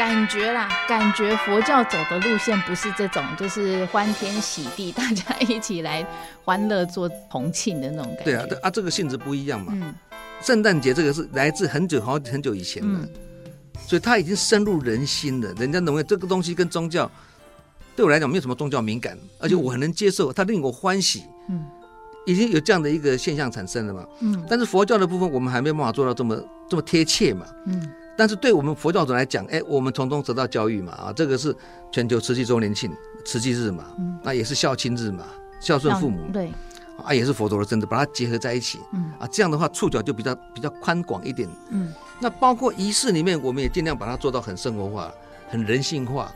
感觉啦，感觉佛教走的路线不是这种，就是欢天喜地，大家一起来欢乐做同庆的那种感觉。对啊，啊，这个性质不一样嘛。嗯，圣诞节这个是来自很久好很久以前的，嗯、所以它已经深入人心了。人家认为这个东西跟宗教对我来讲没有什么宗教敏感，而且我很能接受，它令我欢喜。嗯，已经有这样的一个现象产生了嘛。嗯，但是佛教的部分我们还没有办法做到这么这么贴切嘛。嗯。但是对我们佛教徒来讲，哎，我们从中得到教育嘛，啊，这个是全球慈济周年庆慈济日嘛，嗯，那也是孝亲日嘛，孝顺父母，对，啊，也是佛陀的真的，把它结合在一起，嗯，啊，这样的话触角就比较比较宽广一点，嗯，那包括仪式里面，我们也尽量把它做到很生活化、很人性化，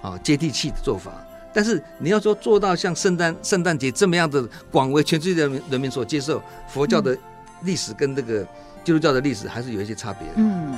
啊，接地气的做法。但是你要说做到像圣诞圣诞节这么样的广为全世界人民人民所接受，佛教的历史跟这个基督教的历史还是有一些差别的，嗯。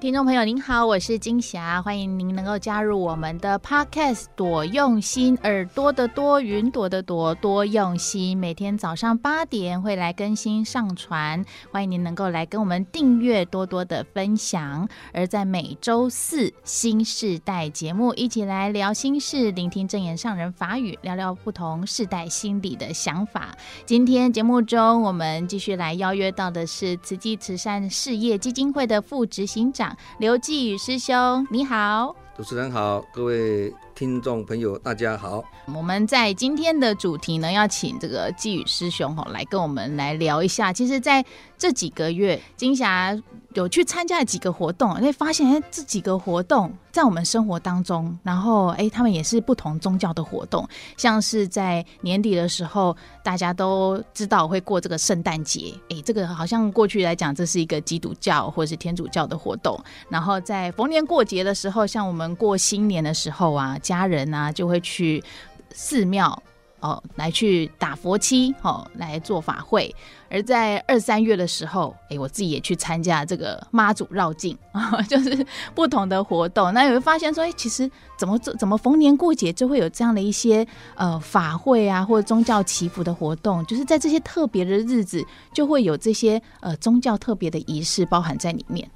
听众朋友您好，我是金霞，欢迎您能够加入我们的 Podcast 多用心耳朵的多云朵的朵多用心，每天早上八点会来更新上传，欢迎您能够来跟我们订阅多多的分享。而在每周四新世代节目，一起来聊心事，聆听证言上人法语，聊聊不同世代心理的想法。今天节目中，我们继续来邀约到的是慈济慈善事业基金会的副执行长。刘继宇师兄，你好！主持人好，各位听众朋友，大家好。我们在今天的主题呢，要请这个继宇师兄哈来跟我们来聊一下。其实，在这几个月，金霞有去参加几个活动，会发现哎，这几个活动在我们生活当中，然后哎，他们也是不同宗教的活动。像是在年底的时候，大家都知道会过这个圣诞节，哎，这个好像过去来讲，这是一个基督教或者是天主教的活动。然后在逢年过节的时候，像我们过新年的时候啊，家人啊就会去寺庙。哦，来去打佛七，哦，来做法会。而在二三月的时候，哎，我自己也去参加这个妈祖绕境啊，就是不同的活动。那你会发现说，哎，其实怎么怎么逢年过节就会有这样的一些呃法会啊，或者宗教祈福的活动，就是在这些特别的日子，就会有这些呃宗教特别的仪式包含在里面。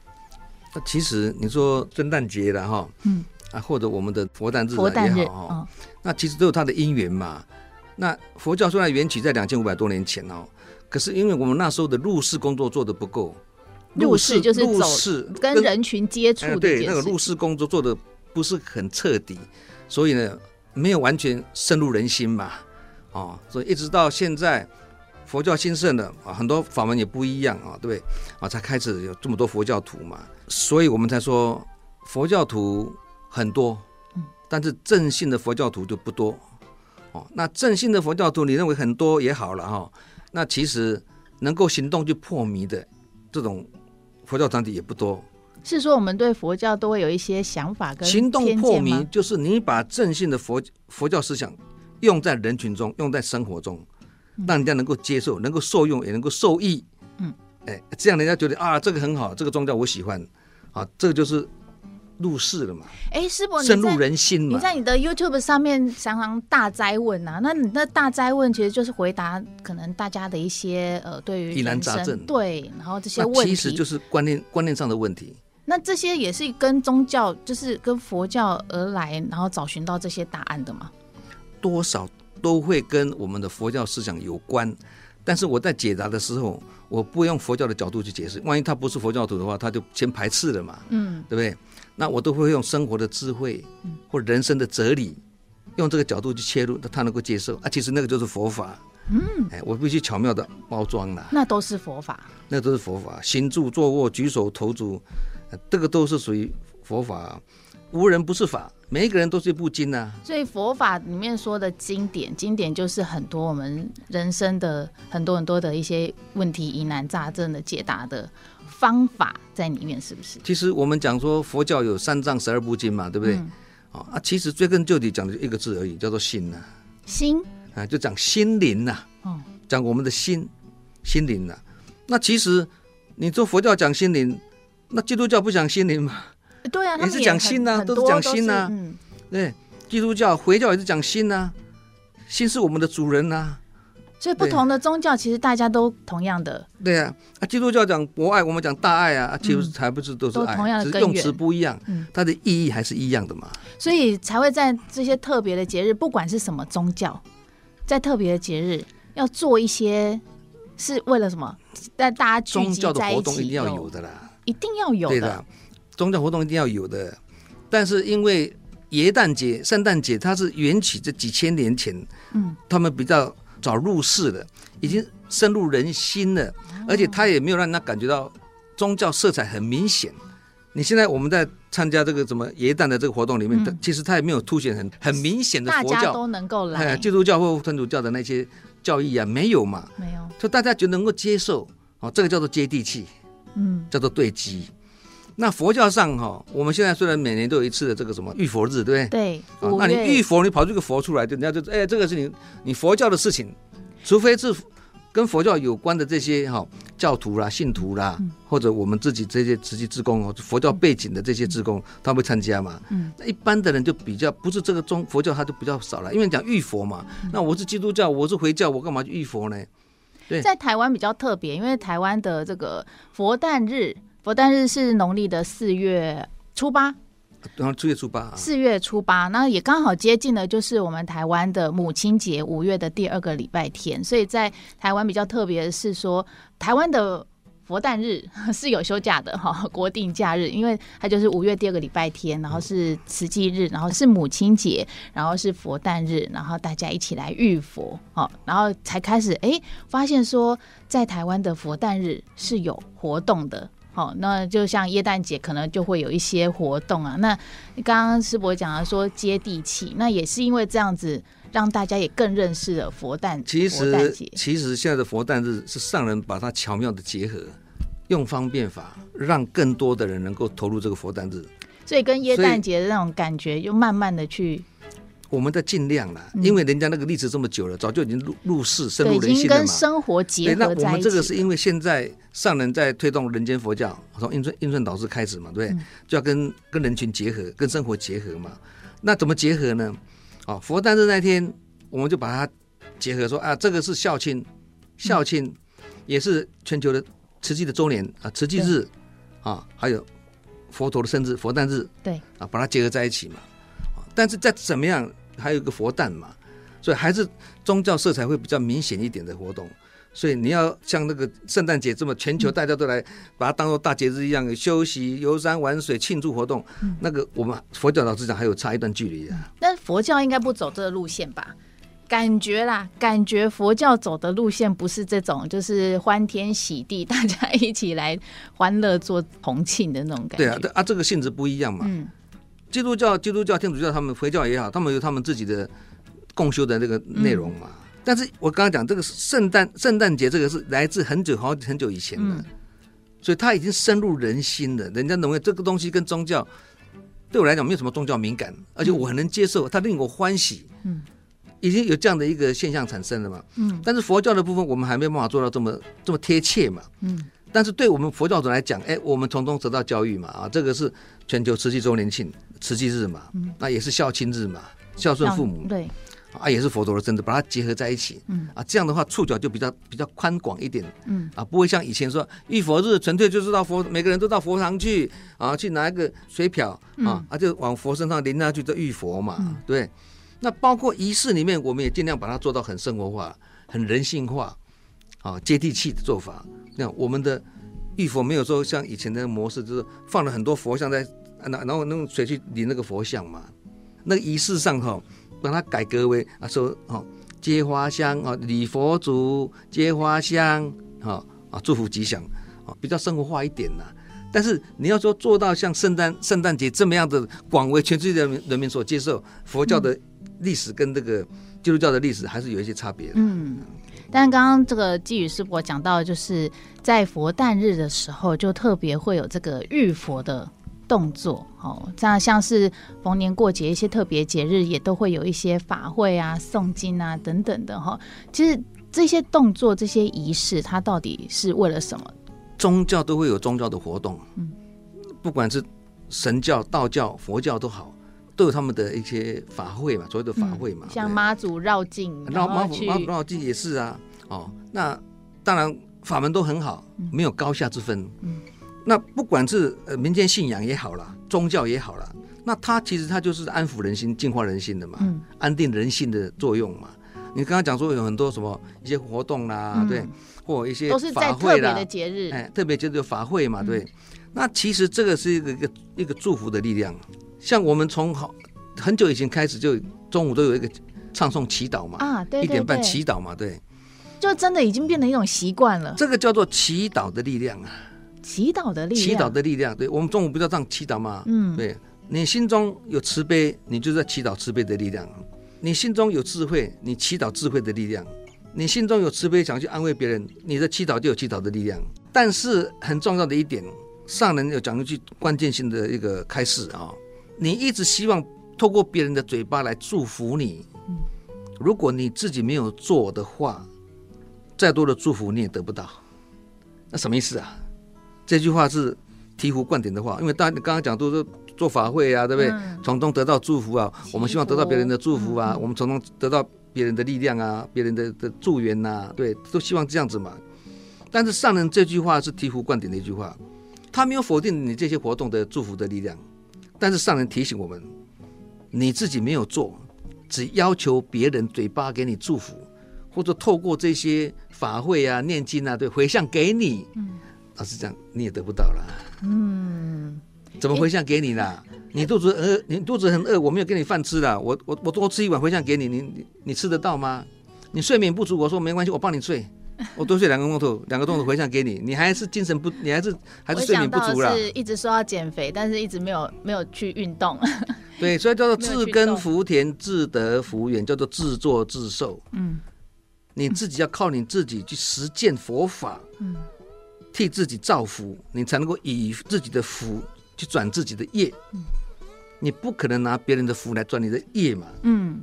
那其实你说圣诞节了哈，嗯啊，或者我们的佛诞日佛诞日哈，哦、那其实都有它的因缘嘛。那佛教虽然缘起在两千五百多年前哦，可是因为我们那时候的入世工作做得不够，入世就是入世跟人群接触的，对那个入世工作做得不是很彻底，所以呢没有完全深入人心嘛，哦，所以一直到现在佛教兴盛了啊，很多法门也不一样啊，对不对？啊？才开始有这么多佛教徒嘛，所以我们才说佛教徒很多，但是正信的佛教徒就不多。哦，那正信的佛教徒，你认为很多也好了哈、哦。那其实能够行动去破迷的这种佛教团体也不多。是说我们对佛教都会有一些想法跟行动破迷，就是你把正信的佛佛教思想用在人群中，用在生活中，让人家能够接受，能够受用，也能够受益。嗯，哎，这样人家觉得啊，这个很好，这个宗教我喜欢。啊，这个就是。入世了嘛？哎，师伯，深入人心嘛。你在你的 YouTube 上面常常大灾问啊，那你那大灾问其实就是回答可能大家的一些呃对于疑难杂症，对，然后这些问题其实就是观念观念上的问题。那这些也是跟宗教，就是跟佛教而来，然后找寻到这些答案的嘛？多少都会跟我们的佛教思想有关，但是我在解答的时候，我不用佛教的角度去解释，万一他不是佛教徒的话，他就先排斥了嘛，嗯，对不对？那我都会用生活的智慧，或人生的哲理，用这个角度去切入，他能够接受啊。其实那个就是佛法，嗯，哎，我必须巧妙的包装了。那都是佛法，那都是佛法。行住坐卧、举手投足，这个都是属于佛法。无人不是法，每一个人都是一部经呐、啊。所以佛法里面说的经典，经典就是很多我们人生的很多很多的一些问题疑难杂症的解答的。方法在里面是不是？其实我们讲说佛教有三藏十二部经嘛，对不对？嗯、啊，其实追根究底讲的一个字而已，叫做心呐、啊。心啊，就讲心灵呐、啊。哦，讲我们的心，心灵呐、啊。那其实你做佛教讲心灵，那基督教不讲心灵嘛？对啊，也是讲心呐、啊，都是讲心呐、啊。嗯，对，基督教、回教也是讲心呐、啊。心是我们的主人呐、啊。所以不同的宗教其实大家都同样的。对啊，啊，基督教讲博爱，我们讲大爱啊，其实才不是都是爱，同样的只是用词不一样，它的意义还是一样的嘛。所以才会在这些特别的节日，不管是什么宗教，在特别的节日要做一些，是为了什么？但大家。宗教的活动一定要有的啦，一定要有的。宗教活动一定要有的，但是因为耶诞节、圣诞节，它是缘起这几千年前，嗯，他们比较早入世了，已经深入人心了，嗯、而且他也没有让他感觉到宗教色彩很明显。你现在我们在参加这个什么耶诞的这个活动里面，嗯、其实他也没有凸显很很明显的佛教，都能够来，基督教或天主教的那些教义啊，没有嘛？没有，就大家就能够接受，哦，这个叫做接地气，嗯，叫做对机。那佛教上哈，我们现在虽然每年都有一次的这个什么浴佛日，对不对？对。啊，那你浴佛，你跑出个佛出来，就人家就哎，这个是你你佛教的事情，除非是跟佛教有关的这些哈教徒啦、信徒啦，或者我们自己这些慈济职工哦，佛教背景的这些职工，他会参加嘛。嗯。那一般的人就比较不是这个宗佛教，他就比较少了，因为讲浴佛嘛。那我是基督教，我是回教，我干嘛去浴佛呢？对。在台湾比较特别，因为台湾的这个佛诞日。佛诞日是农历的四月初八，然后四月初八，四月初八，那也刚好接近了，就是我们台湾的母亲节，五月的第二个礼拜天。所以在台湾比较特别的是说，台湾的佛诞日 是有休假的哈，国定假日，因为它就是五月第二个礼拜天，然后是慈济日，然后是母亲节，然后是佛诞日，然后大家一起来浴佛，好，然后才开始哎，发现说在台湾的佛诞日是有活动的。好，那就像耶诞节，可能就会有一些活动啊。那刚刚师伯讲了说接地气，那也是因为这样子，让大家也更认识了佛诞。其实，其实现在的佛诞日是上人把它巧妙的结合，用方便法，让更多的人能够投入这个佛诞日。所以跟耶诞节的那种感觉，又慢慢的去。我们在尽量了，因为人家那个历史这么久了，早就已经入入世、深入人心了嘛。跟生活结合在一起。那我们这个是因为现在上人在推动人间佛教，从印顺印顺导师开始嘛，对，对，就要跟跟人群结合，跟生活结合嘛。那怎么结合呢？啊，佛诞日那天，我们就把它结合说啊，这个是孝亲，孝亲也是全球的慈济的周年啊，慈济日啊，还有佛陀的生日佛诞日，对啊，把它结合在一起嘛。但是再怎么样，还有一个佛诞嘛，所以还是宗教色彩会比较明显一点的活动。所以你要像那个圣诞节这么全球大家都来把它当做大节日一样休息、游山玩水、庆祝活动，那个我们佛教老师讲还有差一段距离啊。但佛教应该不走这个路线吧？感觉啦，感觉佛教走的路线不是这种，就是欢天喜地，大家一起来欢乐做同庆的那种感觉。对啊，啊，这个性质不一样嘛。嗯。基督教、基督教、天主教，他们回教也好，他们有他们自己的共修的那个内容嘛。嗯、但是我刚刚讲这个圣诞圣诞节，这个是来自很久好很久以前的，嗯、所以它已经深入人心了。人家认为这个东西跟宗教对我来讲没有什么宗教敏感，而且我很能接受，它令我欢喜。嗯，已经有这样的一个现象产生了嘛。嗯，但是佛教的部分，我们还没有办法做到这么这么贴切嘛。嗯。但是对我们佛教徒来讲，哎，我们从中得到教育嘛，啊，这个是全球慈济周年庆、慈济日嘛，那也是孝亲日嘛，孝顺父母，对，啊，也是佛陀的生日，把它结合在一起，嗯，啊，这样的话触角就比较比较宽广一点，嗯，啊，不会像以前说浴佛日纯粹就是到佛，每个人都到佛堂去，啊，去拿一个水瓢，啊，啊，就往佛身上淋下去就浴佛嘛，对。那包括仪式里面，我们也尽量把它做到很生活化、很人性化。啊，接地气的做法。那我们的浴佛没有说像以前的模式，就是放了很多佛像在，然然后用水去淋那个佛像嘛。那个仪式上哈，把它改革为啊说哦，接花香啊，礼佛祖，接花香啊啊，祝福吉祥啊，比较生活化一点呐。但是你要说做到像圣诞圣诞节这么样的广为全世界人民所接受，佛教的历史跟这个基督教的历史还是有一些差别的。嗯。但刚刚这个寄语师伯讲到，就是在佛诞日的时候，就特别会有这个浴佛的动作，哦，这样像是逢年过节一些特别节日，也都会有一些法会啊、诵经啊等等的哈。其实这些动作、这些仪式，它到底是为了什么？宗教都会有宗教的活动，嗯，不管是神教、道教、佛教都好。都有他们的一些法会嘛，所谓的法会嘛，嗯、像妈祖绕境，绕妈祖妈祖绕境也是啊。哦，那当然法门都很好，没有高下之分。嗯，那不管是呃民间信仰也好啦，宗教也好啦，那它其实它就是安抚人心、净化人心的嘛，嗯，安定人心的作用嘛。你刚刚讲说有很多什么一些活动啦，嗯、对，或一些都是在特别的节日，哎，特别节日有法会嘛，对。嗯、那其实这个是一个一个一个祝福的力量。像我们从好很久以前开始，就中午都有一个唱诵祈祷嘛，啊，对，对，对，一点半祈祷嘛，对。就真的已经变成一种习惯了。这个叫做祈祷的力量啊，祈祷的力量，祈祷的力量。对，我们中午不是要这样祈祷吗？嗯，对。你心中有慈悲，你就在祈祷慈悲的力量；你心中有智慧，你祈祷智慧的力量；你心中有慈悲，想去安慰别人，你的祈祷就有祈祷的力量。但是很重要的一点，上人有讲一句关键性的一个开示啊，你一直希望透过别人的嘴巴来祝福你，如果你自己没有做的话。再多的祝福你也得不到，那什么意思啊？这句话是醍醐灌顶的话，因为大家刚刚讲都是做法会啊，对不对？嗯、从中得到祝福啊，我们希望得到别人的祝福啊，嗯、我们从中得到别人的力量啊，别人的的助缘呐、啊，对，都希望这样子嘛。但是上人这句话是醍醐灌顶的一句话，他没有否定你这些活动的祝福的力量，但是上人提醒我们，你自己没有做，只要求别人嘴巴给你祝福。或者透过这些法会啊、念经啊，对，回向给你，嗯，老实讲，你也得不到了，嗯，怎么回向给你啦？你肚子饿，你肚子很饿，我没有给你饭吃了，我我我多吃一碗回向给你，你你你吃得到吗？你睡眠不足，我说没关系，我帮你睡，我多睡两个钟头，两个钟头回向给你，你还是精神不，你还是还是睡眠不足了。是一直说要减肥，但是一直没有没有去运动。对，所以叫做自耕福田，自得福缘，叫做自作自受。嗯。你自己要靠你自己去实践佛法，嗯，替自己造福，你才能够以自己的福去转自己的业，嗯，你不可能拿别人的福来转你的业嘛，嗯，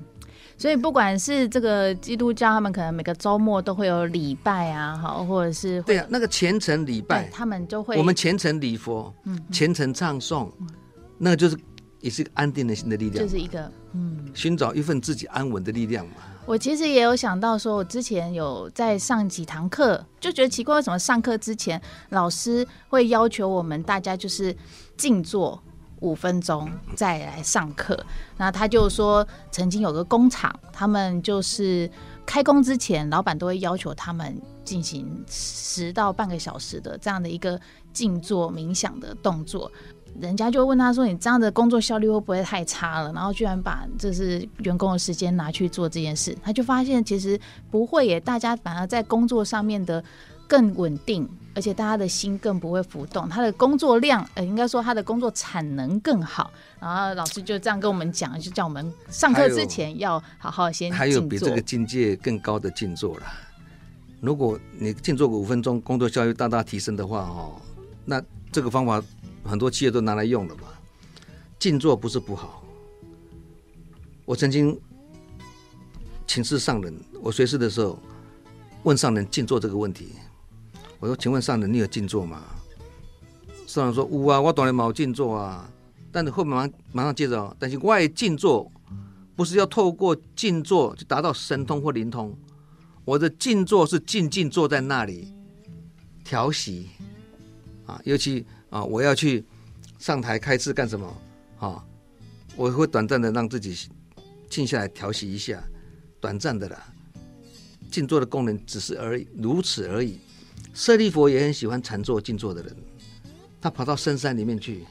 所以不管是这个基督教，他们可能每个周末都会有礼拜啊，好，或者是对啊，那个虔诚礼拜，他们就会，我们虔诚礼佛，嗯，虔诚唱诵，嗯，那个就是也是一个安定的心的力量，就是一个嗯，寻找一份自己安稳的力量嘛。我其实也有想到，说我之前有在上几堂课，就觉得奇怪，为什么上课之前老师会要求我们大家就是静坐五分钟再来上课？那他就说，曾经有个工厂，他们就是开工之前，老板都会要求他们进行十到半个小时的这样的一个静坐冥想的动作。人家就问他说：“你这样的工作效率会不会太差了？”然后居然把这是员工的时间拿去做这件事，他就发现其实不会耶，大家反而在工作上面的更稳定，而且大家的心更不会浮动，他的工作量呃，应该说他的工作产能更好。然后老师就这样跟我们讲，就叫我们上课之前要好好先。还有比这个境界更高的静坐了。如果你静坐个五分钟，工作效率大大提升的话，哦，那这个方法。很多企业都拿来用了嘛，静坐不是不好。我曾经请示上人，我随侍的时候问上人静坐这个问题，我说：“请问上人，你有静坐吗？”上人说：“有啊，我当然冇静坐啊。”但是后面马上马上接着，但是外静坐不是要透过静坐去达到神通或灵通，我的静坐是静静坐在那里调息啊，尤其。啊！我要去上台开示干什么？啊！我会短暂的让自己静下来调息一下，短暂的啦。静坐的功能只是而已，如此而已。舍利弗也很喜欢禅坐静坐的人，他跑到深山里面去，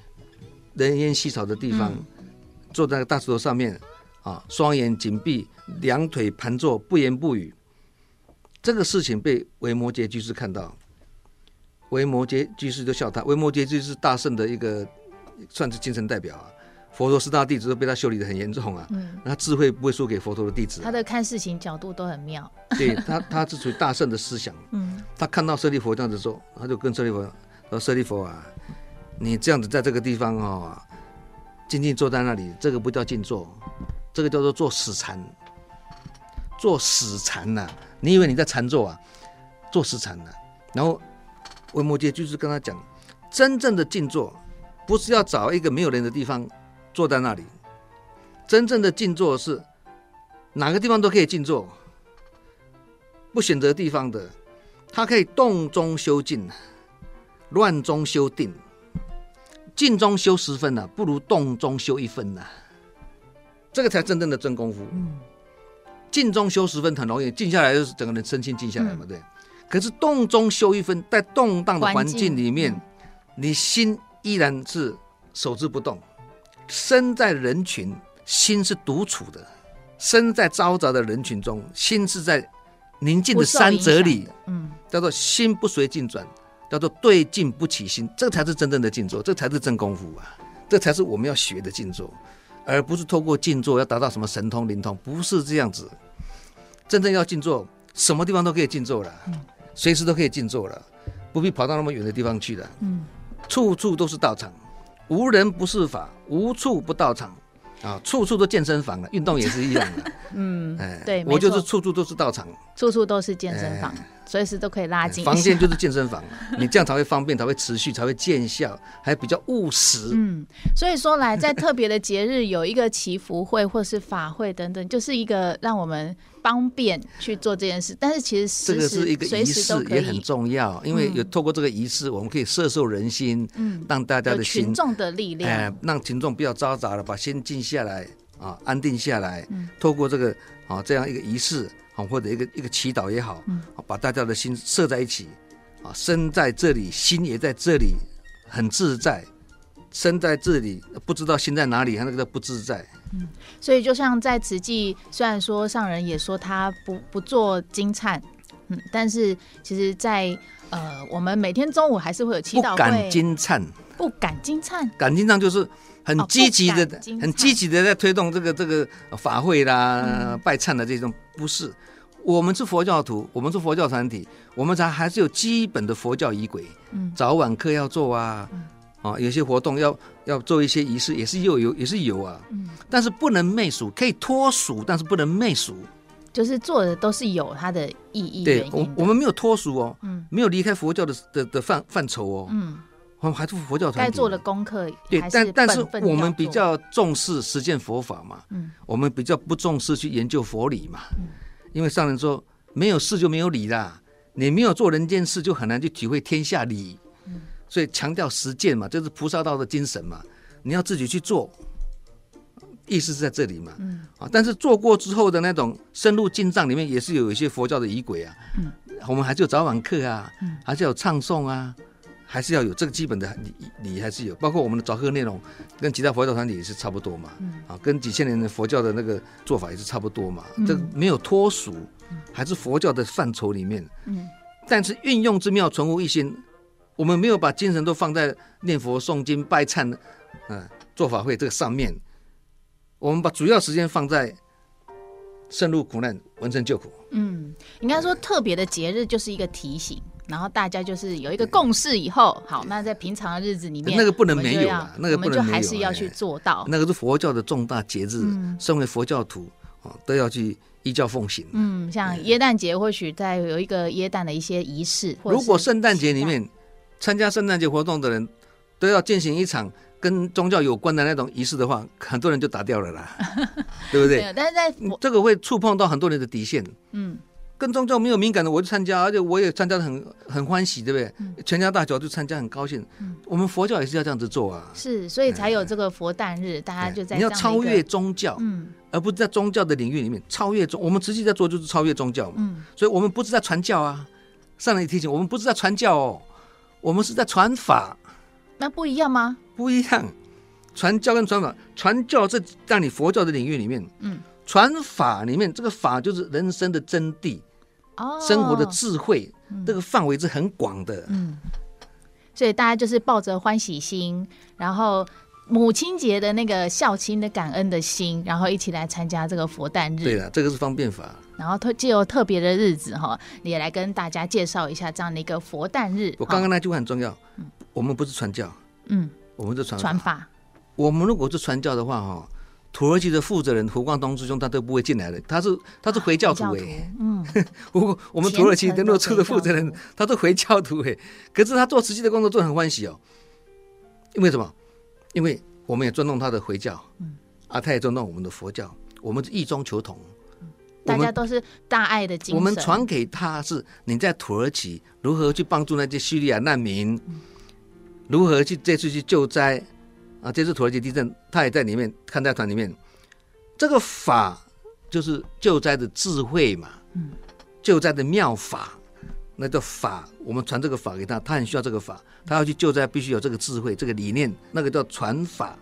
人烟稀少的地方，嗯、坐在大石头上面，啊，双眼紧闭，两腿盘坐，不言不语。这个事情被维摩诘居士看到。维摩诘居士就笑他，维摩诘居士大圣的一个，算是精神代表啊。佛陀四大弟子都被他修理的很严重啊。嗯。他智慧不会输给佛陀的弟子。他的看事情角度都很妙。对他，他是属于大圣的思想。嗯。他看到舍利佛这样子做，他就跟舍利佛说：“舍利佛啊，你这样子在这个地方啊、哦，静静坐在那里，这个不叫静坐，这个叫做做死禅。做死禅呐、啊，你以为你在禅坐啊？做死禅呐、啊，然后。”维摩诘就是跟他讲，真正的静坐不是要找一个没有人的地方坐在那里，真正的静坐是哪个地方都可以静坐，不选择地方的，他可以动中修静，乱中修定，静中修十分呐、啊，不如动中修一分呐、啊。这个才真正的真功夫。静中修十分很容易，静下来就是整个人身心静下来嘛，对。可是动中修一分，在动荡的环境里面，你心依然是守之不动。身在人群，心是独处的；身在嘈杂的人群中，心是在宁静的山泽里。嗯，叫做心不随境转，叫做对境不起心，这才是真正的静坐，这才是真功夫啊！这才是我们要学的静坐，而不是透过静坐要达到什么神通灵通，不是这样子。真正要静坐，什么地方都可以静坐了，随时都可以静坐了，不必跑到那么远的地方去了。嗯，处处都是道场。无人不是法，无处不道场，啊，处处都健身房了，运动也是一样的。嗯，哎，对，我就是处处都是道场，处处都是健身房，随时都可以拉筋。房间就是健身房，你这样才会方便，才会持续，才会见效，还比较务实。嗯，所以说来，在特别的节日有一个祈福会或是法会等等，就是一个让我们。方便去做这件事，但是其实这个是一个仪式，也很重要，因为有透过这个仪式，我们可以摄受人心，嗯，让大家的心群众的力量，哎，让群众不要嘈杂了，把心静下来啊，安定下来。嗯，透过这个啊这样一个仪式啊，或者一个一个祈祷也好，嗯，把大家的心摄在一起啊，身在这里，心也在这里，很自在。身在这里，不知道心在哪里，他那个叫不自在。嗯，所以就像在慈济，虽然说上人也说他不不做金灿，嗯，但是其实在，在呃，我们每天中午还是会有祈祷会。不敢金忏，不敢金忏，敢金忏就是很积极的，哦、很积极的在推动这个这个法会啦、嗯、拜忏的这种。不是，我们是佛教徒，我们是佛教团体，我们才还是有基本的佛教仪轨，嗯，早晚课要做啊。嗯啊，有些活动要要做一些仪式，也是又有也是有啊，嗯，但是不能媚俗，可以脱俗，但是不能媚俗，就是做的都是有它的意义。对，我我们没有脱俗哦，嗯，没有离开佛教的的的范范畴哦，嗯，我们还是佛教团体，该做的功课，对，但但是我们比较重视实践佛法嘛，嗯，我们比较不重视去研究佛理嘛，嗯，因为上人说没有事就没有理啦，你没有做人间事，就很难去体会天下理。所以强调实践嘛，就是菩萨道的精神嘛。你要自己去做，意思是在这里嘛。嗯。啊，但是做过之后的那种深入进藏里面，也是有一些佛教的仪轨啊。嗯。我们还是有早晚课啊，嗯，还是有唱诵啊，还是要有这个基本的礼礼，还是有。包括我们的早课内容，跟其他佛教团体也是差不多嘛。嗯。啊，跟几千年的佛教的那个做法也是差不多嘛。嗯。这个没有脱俗，还是佛教的范畴里面。嗯。但是运用之妙，存乎一心。我们没有把精神都放在念佛、诵经、拜忏，嗯，做法会这个上面。我们把主要时间放在深入苦难、闻声救苦。嗯，应该说特别的节日就是一个提醒，然后大家就是有一个共识以后，好，那在平常的日子里面，那个不能没有啊，那个不能没有，我们就还是要去做到。那个是佛教的重大节日，嗯、身为佛教徒啊，都要去依教奉行。嗯，像耶诞节，或许在有一个耶诞的一些仪式。如果圣诞节里面。参加圣诞节活动的人，都要进行一场跟宗教有关的那种仪式的话，很多人就打掉了啦，对不对？对，但是在这个会触碰到很多人的底线。嗯，跟宗教没有敏感的，我就参加，而且我也参加的很很欢喜，对不对？嗯、全家大小就参加，很高兴。嗯、我们佛教也是要这样子做啊。是，所以才有这个佛诞日，哎、大家就在你要超越宗教，嗯，而不是在宗教的领域里面超越宗。我们实际在做就是超越宗教嘛。嗯，所以我们不是在传教啊。上来提醒我们，不是在传教哦。我们是在传法，那不一样吗？不一样，传教跟传法，传教是在你佛教的领域里面，嗯，传法里面这个法就是人生的真谛，哦，生活的智慧，嗯、这个范围是很广的，嗯，所以大家就是抱着欢喜心，然后。母亲节的那个孝亲的感恩的心，然后一起来参加这个佛诞日。对了，这个是方便法。然后特借由特别的日子哈，也来跟大家介绍一下这样的一个佛诞日。我刚刚那句话很重要，嗯、我们不是传教，嗯，我们是传传法。我们如果是传教的话哈，土耳其的负责人胡光东师兄他都不会进来的，他是他是回教徒哎、欸，嗯，我我们土耳其的诺处的负责人他是回教徒哎、欸，可是他做实际的工作做得很欢喜哦，因为什么？因为我们也尊重他的回教，嗯，啊，他也尊重我们的佛教，我们是异中求同，大家都是大爱的精神。我们传给他是你在土耳其如何去帮助那些叙利亚难民，嗯、如何去这次去救灾啊？这次土耳其地震，他也在里面看在团里面。这个法就是救灾的智慧嘛，嗯、救灾的妙法。那叫法，我们传这个法给他，他很需要这个法，他要去救灾，必须有这个智慧、这个理念，那个叫传法。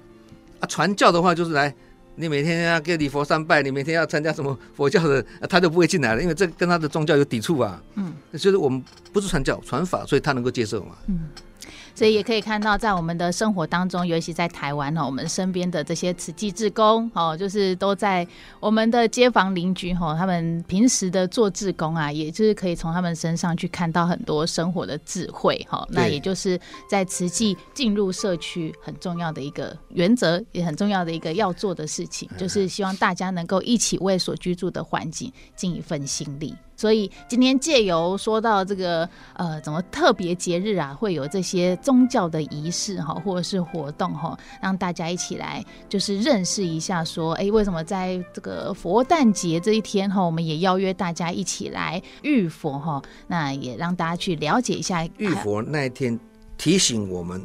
啊，传教的话就是来，你每天要给礼佛三拜，你每天要参加什么佛教的，他就不会进来了，因为这跟他的宗教有抵触啊。嗯，就是我们不是传教，传法，所以他能够接受嘛。嗯。所以也可以看到，在我们的生活当中，尤其在台湾哈，我们身边的这些慈济志工哦，就是都在我们的街坊邻居哈，他们平时的做志工啊，也就是可以从他们身上去看到很多生活的智慧哈。那也就是在慈济进入社区很重要的一个原则，也很重要的一个要做的事情，就是希望大家能够一起为所居住的环境尽一份心力。所以今天借由说到这个呃，怎么特别节日啊，会有这些宗教的仪式哈，或者是活动哈，让大家一起来就是认识一下，说哎，为什么在这个佛诞节这一天哈，我们也邀约大家一起来浴佛哈，那也让大家去了解一下浴佛那一天，提醒我们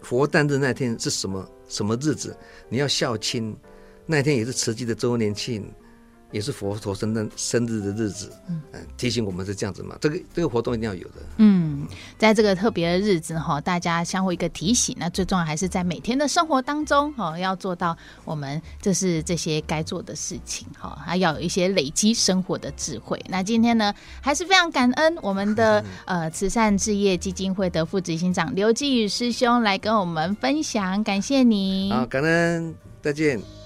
佛诞日那天是什么什么日子，你要孝亲，那天也是慈济的周年庆。也是佛陀生的生日的日子，嗯，提醒我们是这样子嘛。这个这个活动一定要有的。嗯，在这个特别的日子哈，大家相互一个提醒。那最重要还是在每天的生活当中哈，要做到我们这是这些该做的事情哈，还要有一些累积生活的智慧。那今天呢，还是非常感恩我们的 呃慈善置业基金会的副执行长刘继宇师兄来跟我们分享，感谢你。好，感恩，再见。